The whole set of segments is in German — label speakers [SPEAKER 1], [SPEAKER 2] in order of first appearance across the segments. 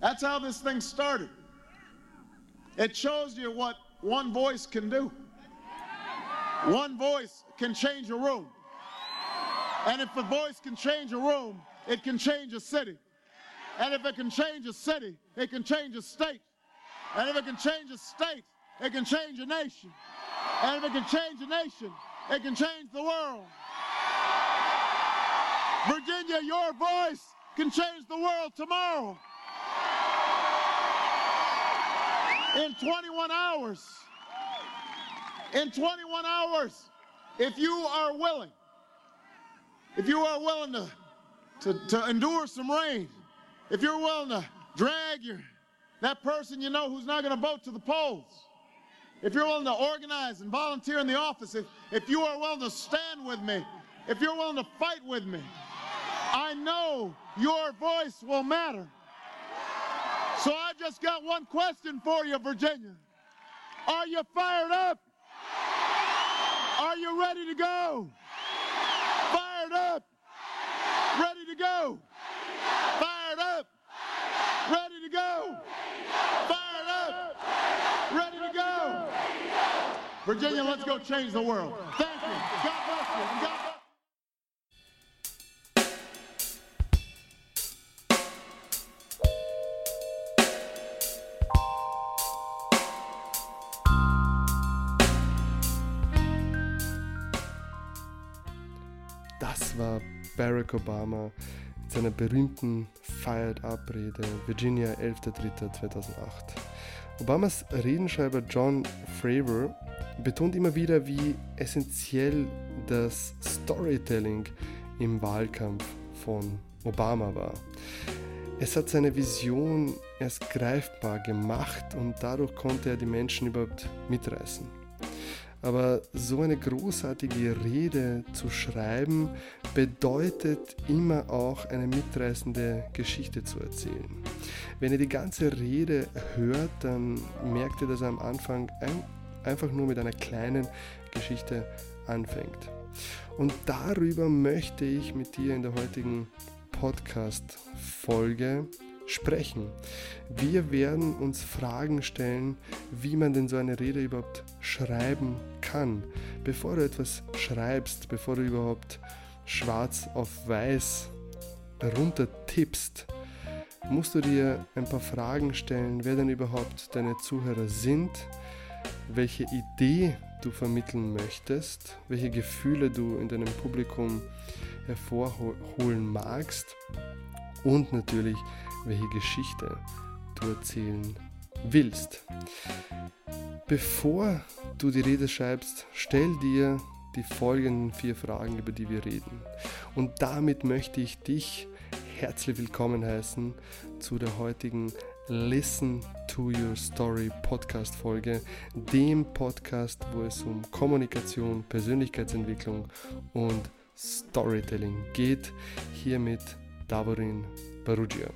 [SPEAKER 1] That's how this thing started. It shows you what one voice can do. One voice can change a room. And if a voice can change a room, it can change a city. And if it can change a city, it can change a state. And if it can change a state, it can change a nation. And if it can change a nation, it can change the world. Virginia, your voice can change the world tomorrow. In 21 hours. In 21 hours. If you are willing, if you are willing to, to, to endure some rain, if you're willing to drag your that person you know who's not going to vote to the polls, if you're willing to organize and volunteer in the office, if, if you are willing to stand with me, if you're willing to fight with me, I know your voice will matter. Just got one question for you, Virginia. Are you fired up? Are you ready to go? Fired up. Ready to go. Fired up. Ready to go. Fired up. Ready to go. Virginia, let's go change the world. Thank you. God bless you. God bless
[SPEAKER 2] Das war Barack Obama mit seiner berühmten Fired Up-Rede, Virginia, 11.03.2008. Obamas Redenschreiber John Fravor betont immer wieder, wie essentiell das Storytelling im Wahlkampf von Obama war. Es hat seine Vision erst greifbar gemacht und dadurch konnte er die Menschen überhaupt mitreißen. Aber so eine großartige Rede zu schreiben, bedeutet immer auch eine mitreißende Geschichte zu erzählen. Wenn ihr die ganze Rede hört, dann merkt ihr, dass er am Anfang ein, einfach nur mit einer kleinen Geschichte anfängt. Und darüber möchte ich mit dir in der heutigen Podcast-Folge sprechen. Wir werden uns Fragen stellen, wie man denn so eine Rede überhaupt schreiben kann. Bevor du etwas schreibst, bevor du überhaupt schwarz auf weiß runtertippst, musst du dir ein paar Fragen stellen, wer denn überhaupt deine Zuhörer sind, welche Idee du vermitteln möchtest, welche Gefühle du in deinem Publikum hervorholen magst und natürlich, welche Geschichte du erzählen willst. Bevor du die Rede schreibst, stell dir die folgenden vier Fragen, über die wir reden. Und damit möchte ich dich herzlich willkommen heißen zu der heutigen Listen to Your Story Podcast Folge, dem Podcast, wo es um Kommunikation, Persönlichkeitsentwicklung und Storytelling geht. Hier mit Davorin Perugia.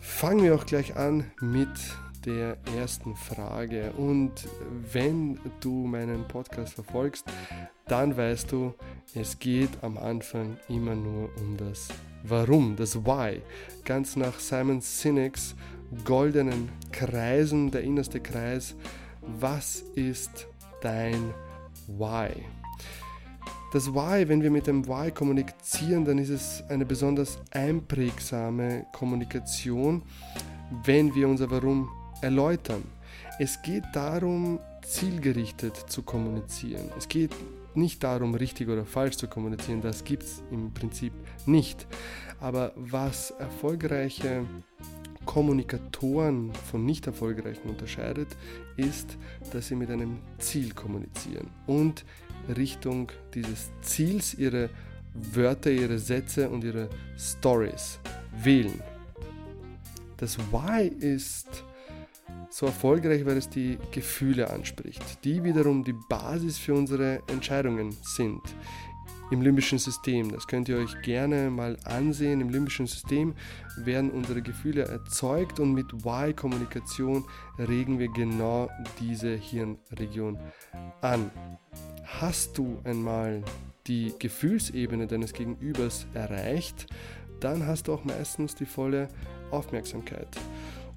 [SPEAKER 2] Fangen wir auch gleich an mit der ersten Frage. Und wenn du meinen Podcast verfolgst, dann weißt du, es geht am Anfang immer nur um das Warum, das Why. Ganz nach Simon Sinek's goldenen Kreisen, der innerste Kreis. Was ist dein Why? Das Why, wenn wir mit dem Why kommunizieren, dann ist es eine besonders einprägsame Kommunikation, wenn wir unser Warum erläutern. Es geht darum, zielgerichtet zu kommunizieren. Es geht nicht darum, richtig oder falsch zu kommunizieren, das gibt es im Prinzip nicht. Aber was erfolgreiche Kommunikatoren von nicht erfolgreichen unterscheidet, ist, dass sie mit einem Ziel kommunizieren und Richtung dieses Ziels ihre Wörter, ihre Sätze und ihre Stories wählen. Das Why ist so erfolgreich, weil es die Gefühle anspricht, die wiederum die Basis für unsere Entscheidungen sind. im limbischen System. Das könnt ihr euch gerne mal ansehen. Im limbischen System werden unsere Gefühle erzeugt und mit Y-Kommunikation regen wir genau diese Hirnregion an. Hast du einmal die Gefühlsebene deines Gegenübers erreicht, dann hast du auch meistens die volle Aufmerksamkeit.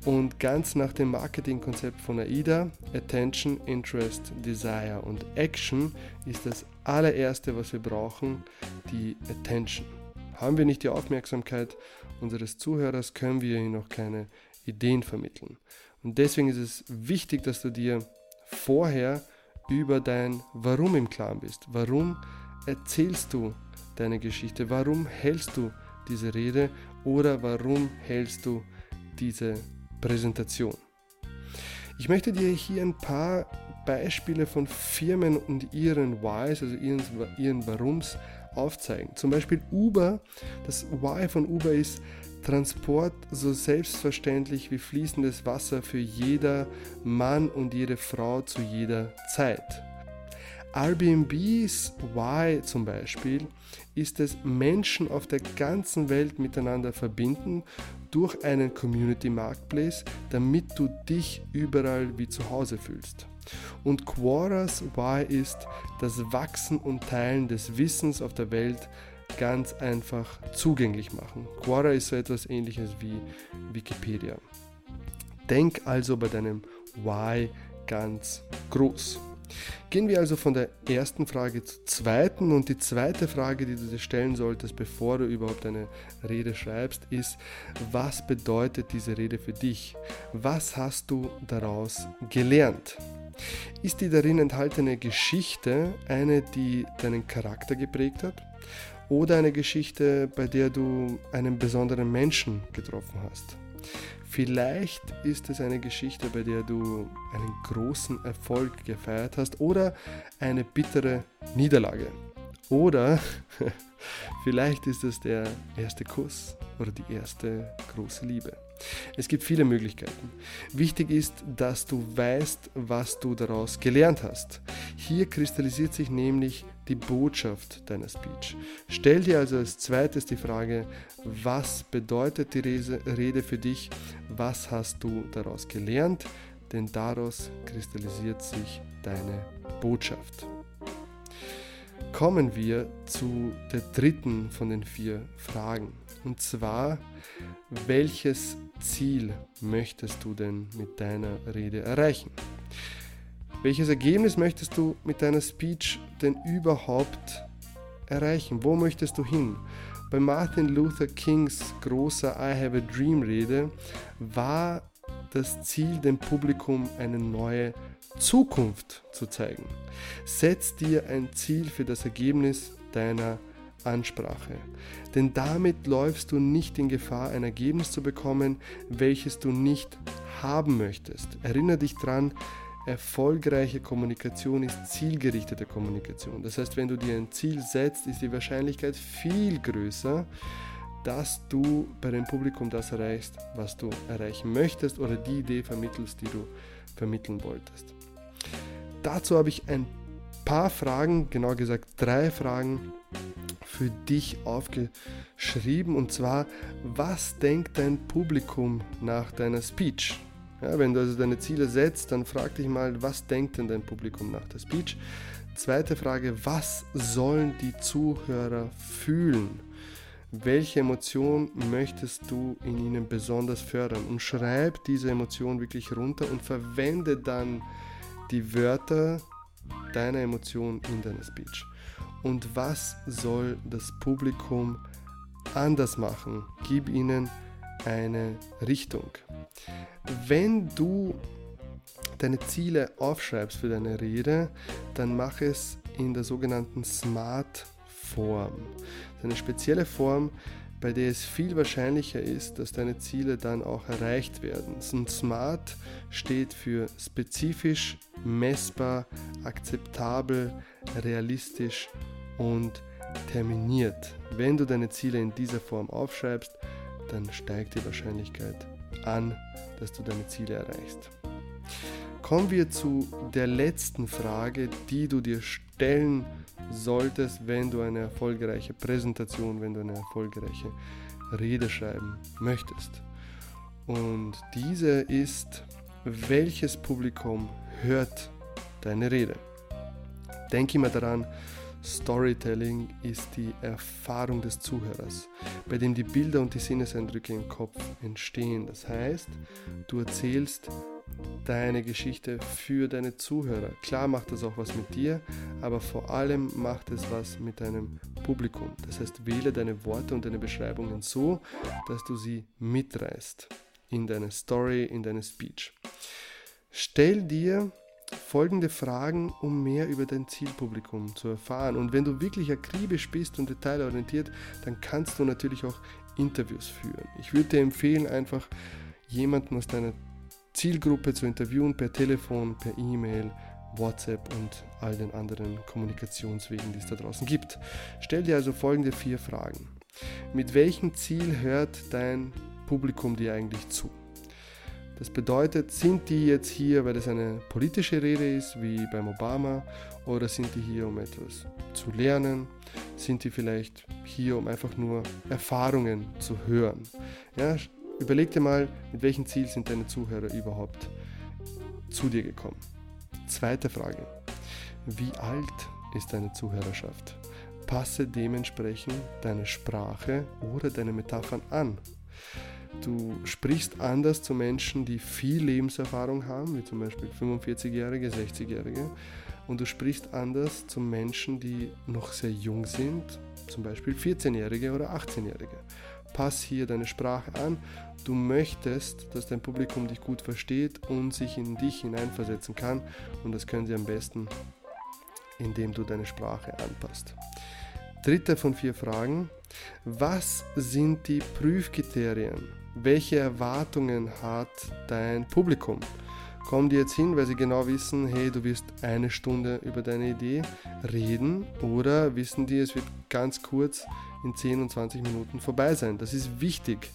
[SPEAKER 2] Und ganz nach dem Marketingkonzept von AIDA, Attention, Interest, Desire und Action ist das allererste, was wir brauchen, die Attention. Haben wir nicht die Aufmerksamkeit unseres Zuhörers, können wir ihnen noch keine Ideen vermitteln. Und deswegen ist es wichtig, dass du dir vorher über dein Warum im Klaren bist. Warum erzählst du deine Geschichte? Warum hältst du diese Rede oder warum hältst du diese Präsentation? Ich möchte dir hier ein paar Beispiele von Firmen und ihren Whys, also ihren, ihren Warums, aufzeigen. Zum Beispiel Uber. Das Why von Uber ist Transport so selbstverständlich wie fließendes Wasser für jeder Mann und jede Frau zu jeder Zeit. Airbnbs Why zum Beispiel ist es, Menschen auf der ganzen Welt miteinander verbinden durch einen Community Marketplace, damit du dich überall wie zu Hause fühlst. Und Quoras Why ist das Wachsen und Teilen des Wissens auf der Welt ganz einfach zugänglich machen. Quora ist so etwas ähnliches wie Wikipedia. Denk also bei deinem Why ganz groß. Gehen wir also von der ersten Frage zur zweiten und die zweite Frage, die du dir stellen solltest, bevor du überhaupt eine Rede schreibst, ist, was bedeutet diese Rede für dich? Was hast du daraus gelernt? Ist die darin enthaltene Geschichte eine, die deinen Charakter geprägt hat? Oder eine Geschichte, bei der du einen besonderen Menschen getroffen hast? Vielleicht ist es eine Geschichte, bei der du einen großen Erfolg gefeiert hast oder eine bittere Niederlage. Oder vielleicht ist es der erste Kuss oder die erste große Liebe. Es gibt viele Möglichkeiten. Wichtig ist, dass du weißt, was du daraus gelernt hast. Hier kristallisiert sich nämlich die Botschaft deiner Speech. Stell dir also als zweites die Frage, was bedeutet die Rede für dich? Was hast du daraus gelernt? Denn daraus kristallisiert sich deine Botschaft. Kommen wir zu der dritten von den vier Fragen. Und zwar, welches Ziel möchtest du denn mit deiner Rede erreichen? Welches Ergebnis möchtest du mit deiner Speech denn überhaupt erreichen? Wo möchtest du hin? Bei Martin Luther Kings großer I Have a Dream Rede war das Ziel, dem Publikum eine neue Zukunft zu zeigen. Setz dir ein Ziel für das Ergebnis deiner Ansprache. Denn damit läufst du nicht in Gefahr, ein Ergebnis zu bekommen, welches du nicht haben möchtest. Erinnere dich dran, erfolgreiche Kommunikation ist zielgerichtete Kommunikation. Das heißt, wenn du dir ein Ziel setzt, ist die Wahrscheinlichkeit viel größer, dass du bei dem Publikum das erreichst, was du erreichen möchtest oder die Idee vermittelst, die du vermitteln wolltest. Dazu habe ich ein paar Fragen, genau gesagt drei Fragen für dich aufgeschrieben und zwar, was denkt dein Publikum nach deiner Speech? Ja, wenn du also deine Ziele setzt, dann frag dich mal, was denkt denn dein Publikum nach der Speech? Zweite Frage, was sollen die Zuhörer fühlen? Welche Emotion möchtest du in ihnen besonders fördern? Und schreib diese Emotion wirklich runter und verwende dann die Wörter deiner Emotion in deiner Speech. Und was soll das Publikum anders machen? Gib ihnen eine Richtung. Wenn du deine Ziele aufschreibst für deine Rede, dann mach es in der sogenannten Smart Form. Eine spezielle Form, bei der es viel wahrscheinlicher ist, dass deine Ziele dann auch erreicht werden. Und SMART steht für spezifisch, messbar, akzeptabel, realistisch und terminiert. Wenn du deine Ziele in dieser Form aufschreibst, dann steigt die Wahrscheinlichkeit an, dass du deine Ziele erreichst. Kommen wir zu der letzten Frage, die du dir stellen solltest, wenn du eine erfolgreiche Präsentation, wenn du eine erfolgreiche Rede schreiben möchtest. Und diese ist, welches Publikum hört deine Rede? Denk immer daran, Storytelling ist die Erfahrung des Zuhörers, bei dem die Bilder und die Sinneseindrücke im Kopf entstehen. Das heißt, du erzählst deine Geschichte für deine Zuhörer. Klar macht das auch was mit dir, aber vor allem macht es was mit deinem Publikum. Das heißt, wähle deine Worte und deine Beschreibungen so, dass du sie mitreißt in deine Story, in deine Speech. Stell dir folgende Fragen, um mehr über dein Zielpublikum zu erfahren. Und wenn du wirklich akribisch bist und detailorientiert, dann kannst du natürlich auch Interviews führen. Ich würde dir empfehlen, einfach jemanden aus deiner Zielgruppe zu interviewen per Telefon, per E-Mail, WhatsApp und all den anderen Kommunikationswegen, die es da draußen gibt. Stell dir also folgende vier Fragen. Mit welchem Ziel hört dein Publikum dir eigentlich zu? Das bedeutet, sind die jetzt hier, weil es eine politische Rede ist, wie beim Obama, oder sind die hier, um etwas zu lernen? Sind die vielleicht hier, um einfach nur Erfahrungen zu hören? Ja, überleg dir mal, mit welchem Ziel sind deine Zuhörer überhaupt zu dir gekommen? Zweite Frage. Wie alt ist deine Zuhörerschaft? Passe dementsprechend deine Sprache oder deine Metaphern an. Du sprichst anders zu Menschen, die viel Lebenserfahrung haben, wie zum Beispiel 45-Jährige, 60-Jährige. Und du sprichst anders zu Menschen, die noch sehr jung sind, zum Beispiel 14-Jährige oder 18-Jährige. Pass hier deine Sprache an. Du möchtest, dass dein Publikum dich gut versteht und sich in dich hineinversetzen kann. Und das können sie am besten, indem du deine Sprache anpasst. Dritte von vier Fragen. Was sind die Prüfkriterien welche Erwartungen hat dein Publikum? Kommen die jetzt hin, weil sie genau wissen, hey, du wirst eine Stunde über deine Idee reden oder wissen die, es wird ganz kurz in 10 und 20 Minuten vorbei sein? Das ist wichtig,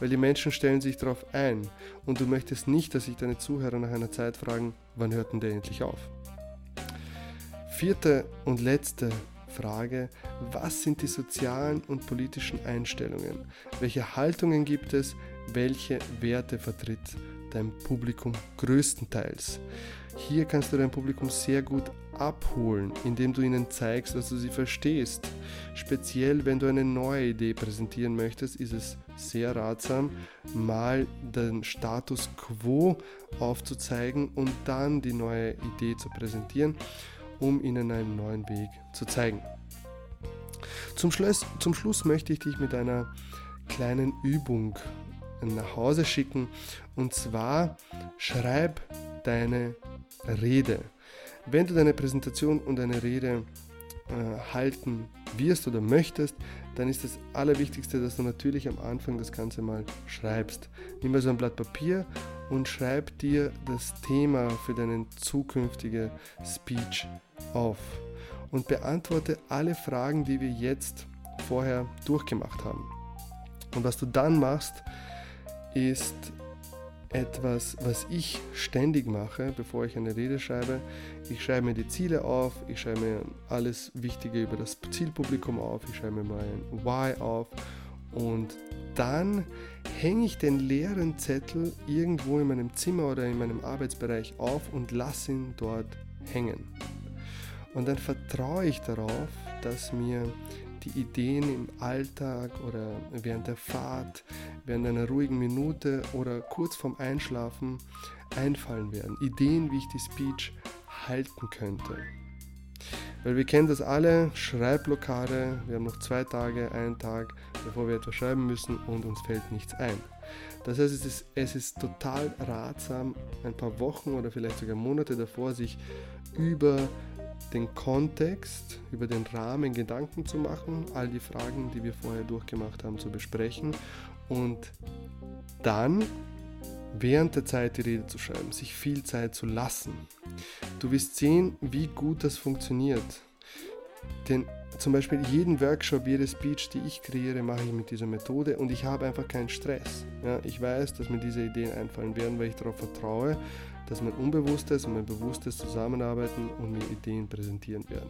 [SPEAKER 2] weil die Menschen stellen sich darauf ein und du möchtest nicht, dass sich deine Zuhörer nach einer Zeit fragen, wann hört denn der endlich auf? Vierte und letzte Frage, was sind die sozialen und politischen Einstellungen? Welche Haltungen gibt es? Welche Werte vertritt dein Publikum größtenteils? Hier kannst du dein Publikum sehr gut abholen, indem du ihnen zeigst, dass du sie verstehst. Speziell wenn du eine neue Idee präsentieren möchtest, ist es sehr ratsam, mal den Status quo aufzuzeigen und dann die neue Idee zu präsentieren um ihnen einen neuen Weg zu zeigen. Zum Schluss, zum Schluss möchte ich dich mit einer kleinen Übung nach Hause schicken und zwar schreib deine Rede. Wenn du deine Präsentation und deine Rede äh, halten wirst oder möchtest, dann ist das Allerwichtigste, dass du natürlich am Anfang das Ganze mal schreibst. Nimm mal so ein Blatt Papier und schreib dir das Thema für deine zukünftige Speech auf und beantworte alle Fragen, die wir jetzt vorher durchgemacht haben. Und was du dann machst, ist etwas, was ich ständig mache, bevor ich eine Rede schreibe. Ich schreibe mir die Ziele auf, ich schreibe mir alles Wichtige über das Zielpublikum auf, ich schreibe mir mein Why auf und dann hänge ich den leeren Zettel irgendwo in meinem Zimmer oder in meinem Arbeitsbereich auf und lasse ihn dort hängen. Und dann vertraue ich darauf, dass mir die Ideen im Alltag oder während der Fahrt, während einer ruhigen Minute oder kurz vorm Einschlafen einfallen werden. Ideen, wie ich die Speech halten könnte. Weil wir kennen das alle, Schreibblockade, wir haben noch zwei Tage, einen Tag, bevor wir etwas schreiben müssen und uns fällt nichts ein. Das heißt, es ist, es ist total ratsam, ein paar Wochen oder vielleicht sogar Monate davor sich über den Kontext, über den Rahmen Gedanken zu machen, all die Fragen, die wir vorher durchgemacht haben, zu besprechen und dann während der Zeit die Rede zu schreiben, sich viel Zeit zu lassen. Du wirst sehen, wie gut das funktioniert. Denn zum Beispiel jeden Workshop, jede Speech, die ich kreiere, mache ich mit dieser Methode und ich habe einfach keinen Stress. Ja, ich weiß, dass mir diese Ideen einfallen werden, weil ich darauf vertraue, dass mein Unbewusstes und mein Bewusstes zusammenarbeiten und mir Ideen präsentieren werden.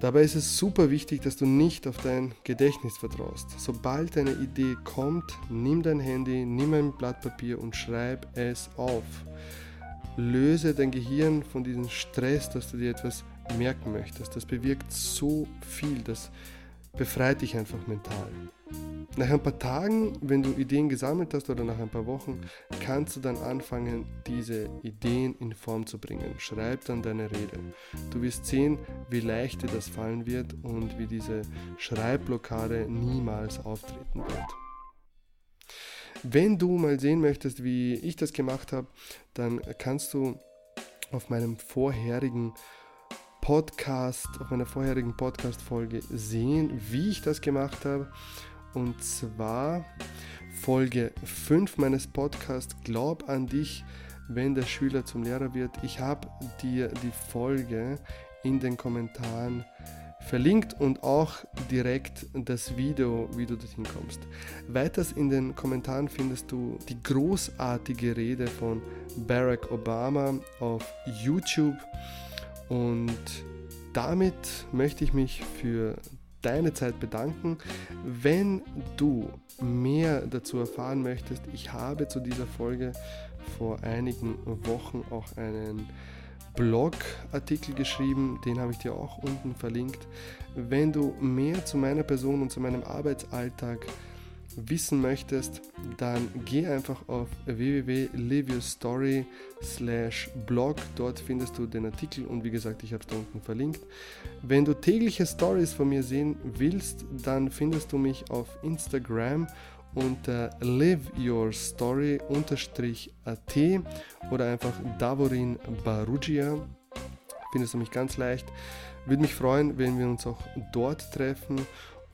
[SPEAKER 2] Dabei ist es super wichtig, dass du nicht auf dein Gedächtnis vertraust. Sobald eine Idee kommt, nimm dein Handy, nimm ein Blatt Papier und schreib es auf. Löse dein Gehirn von diesem Stress, dass du dir etwas merken möchtest. Das bewirkt so viel, das befreit dich einfach mental. Nach ein paar Tagen, wenn du Ideen gesammelt hast oder nach ein paar Wochen, kannst du dann anfangen, diese Ideen in Form zu bringen. Schreib dann deine Rede. Du wirst sehen, wie leicht dir das fallen wird und wie diese Schreibblockade niemals auftreten wird. Wenn du mal sehen möchtest, wie ich das gemacht habe, dann kannst du auf meinem vorherigen Podcast, auf meiner vorherigen Podcast-Folge sehen, wie ich das gemacht habe. Und zwar Folge 5 meines Podcasts Glaub an dich, wenn der Schüler zum Lehrer wird. Ich habe dir die Folge in den Kommentaren verlinkt und auch direkt das Video, wie du dorthin kommst. Weiters in den Kommentaren findest du die großartige Rede von Barack Obama auf YouTube. Und damit möchte ich mich für deine Zeit bedanken. Wenn du mehr dazu erfahren möchtest, ich habe zu dieser Folge vor einigen Wochen auch einen Blogartikel geschrieben, den habe ich dir auch unten verlinkt. Wenn du mehr zu meiner Person und zu meinem Arbeitsalltag wissen möchtest, dann geh einfach auf www.liveyourstory blog. Dort findest du den Artikel und wie gesagt, ich habe es da unten verlinkt. Wenn du tägliche Stories von mir sehen willst, dann findest du mich auf Instagram unter liveyourstory-at oder einfach Davorin Barugia. Findest du mich ganz leicht. Würde mich freuen, wenn wir uns auch dort treffen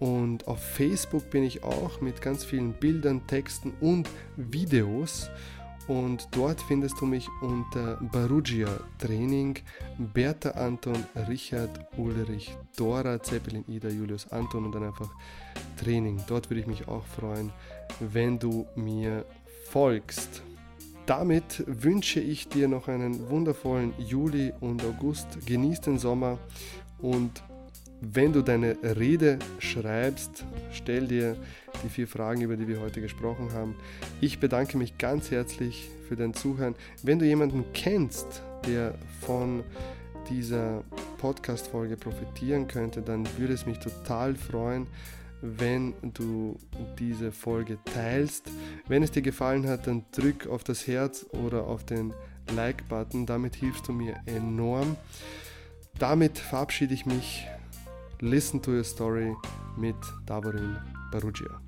[SPEAKER 2] und auf Facebook bin ich auch mit ganz vielen Bildern, Texten und Videos. Und dort findest du mich unter Barugia Training, Bertha Anton, Richard Ulrich, Dora Zeppelin, Ida Julius Anton und dann einfach Training. Dort würde ich mich auch freuen, wenn du mir folgst. Damit wünsche ich dir noch einen wundervollen Juli und August. Genieß den Sommer und wenn du deine Rede schreibst, stell dir die vier Fragen, über die wir heute gesprochen haben. Ich bedanke mich ganz herzlich für dein Zuhören. Wenn du jemanden kennst, der von dieser Podcast-Folge profitieren könnte, dann würde es mich total freuen, wenn du diese Folge teilst. Wenn es dir gefallen hat, dann drück auf das Herz oder auf den Like-Button. Damit hilfst du mir enorm. Damit verabschiede ich mich Listen to Your Story mit Davorin Barugia.